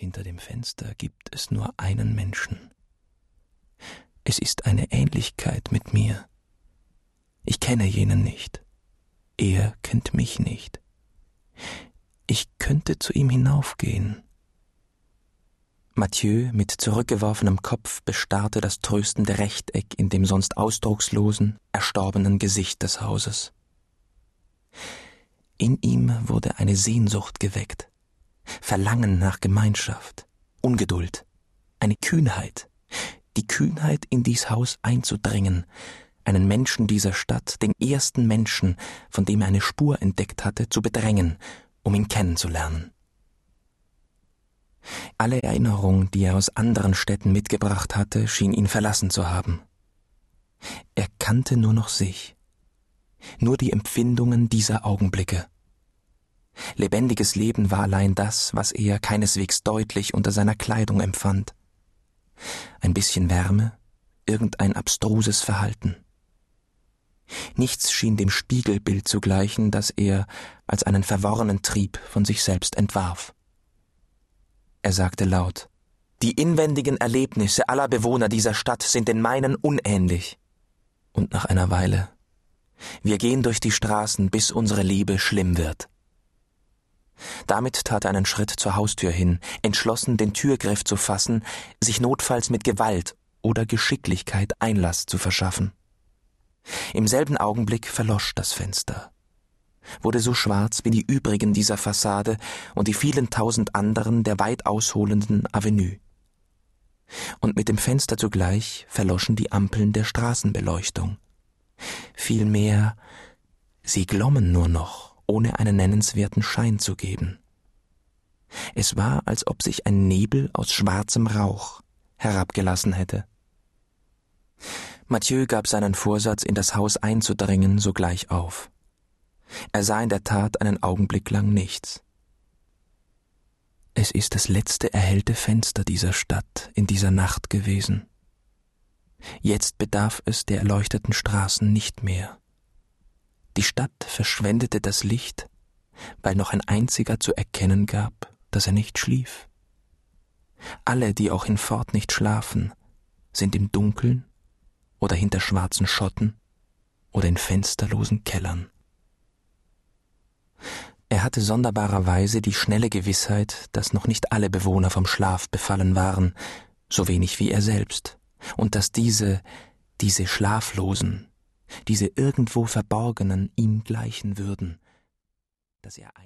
Hinter dem Fenster gibt es nur einen Menschen. Es ist eine Ähnlichkeit mit mir. Ich kenne jenen nicht. Er kennt mich nicht. Ich könnte zu ihm hinaufgehen. Mathieu mit zurückgeworfenem Kopf bestarrte das tröstende Rechteck in dem sonst ausdruckslosen, erstorbenen Gesicht des Hauses. In ihm wurde eine Sehnsucht geweckt, Verlangen nach Gemeinschaft, Ungeduld, eine Kühnheit, die Kühnheit, in dies Haus einzudringen, einen Menschen dieser Stadt, den ersten Menschen, von dem er eine Spur entdeckt hatte, zu bedrängen, um ihn kennenzulernen. Alle Erinnerung, die er aus anderen Städten mitgebracht hatte, schien ihn verlassen zu haben. Er kannte nur noch sich, nur die Empfindungen dieser Augenblicke. Lebendiges Leben war allein das, was er keineswegs deutlich unter seiner Kleidung empfand. Ein bisschen Wärme, irgendein abstruses Verhalten. Nichts schien dem Spiegelbild zu gleichen, das er als einen verworrenen Trieb von sich selbst entwarf. Er sagte laut Die inwendigen Erlebnisse aller Bewohner dieser Stadt sind den meinen unähnlich. Und nach einer Weile Wir gehen durch die Straßen, bis unsere Liebe schlimm wird. Damit tat er einen Schritt zur Haustür hin, entschlossen, den Türgriff zu fassen, sich notfalls mit Gewalt oder Geschicklichkeit Einlass zu verschaffen. Im selben Augenblick verlosch das Fenster, wurde so schwarz wie die übrigen dieser Fassade und die vielen tausend anderen der weit ausholenden Avenue. Und mit dem Fenster zugleich verloschen die Ampeln der Straßenbeleuchtung. Vielmehr, sie glommen nur noch ohne einen nennenswerten Schein zu geben. Es war, als ob sich ein Nebel aus schwarzem Rauch herabgelassen hätte. Mathieu gab seinen Vorsatz, in das Haus einzudringen, sogleich auf. Er sah in der Tat einen Augenblick lang nichts. Es ist das letzte erhellte Fenster dieser Stadt in dieser Nacht gewesen. Jetzt bedarf es der erleuchteten Straßen nicht mehr. Die Stadt verschwendete das Licht, weil noch ein einziger zu erkennen gab, dass er nicht schlief. Alle, die auch hinfort nicht schlafen, sind im Dunkeln oder hinter schwarzen Schotten oder in fensterlosen Kellern. Er hatte sonderbarerweise die schnelle Gewissheit, dass noch nicht alle Bewohner vom Schlaf befallen waren, so wenig wie er selbst, und dass diese, diese Schlaflosen, diese irgendwo Verborgenen ihm gleichen würden, dass er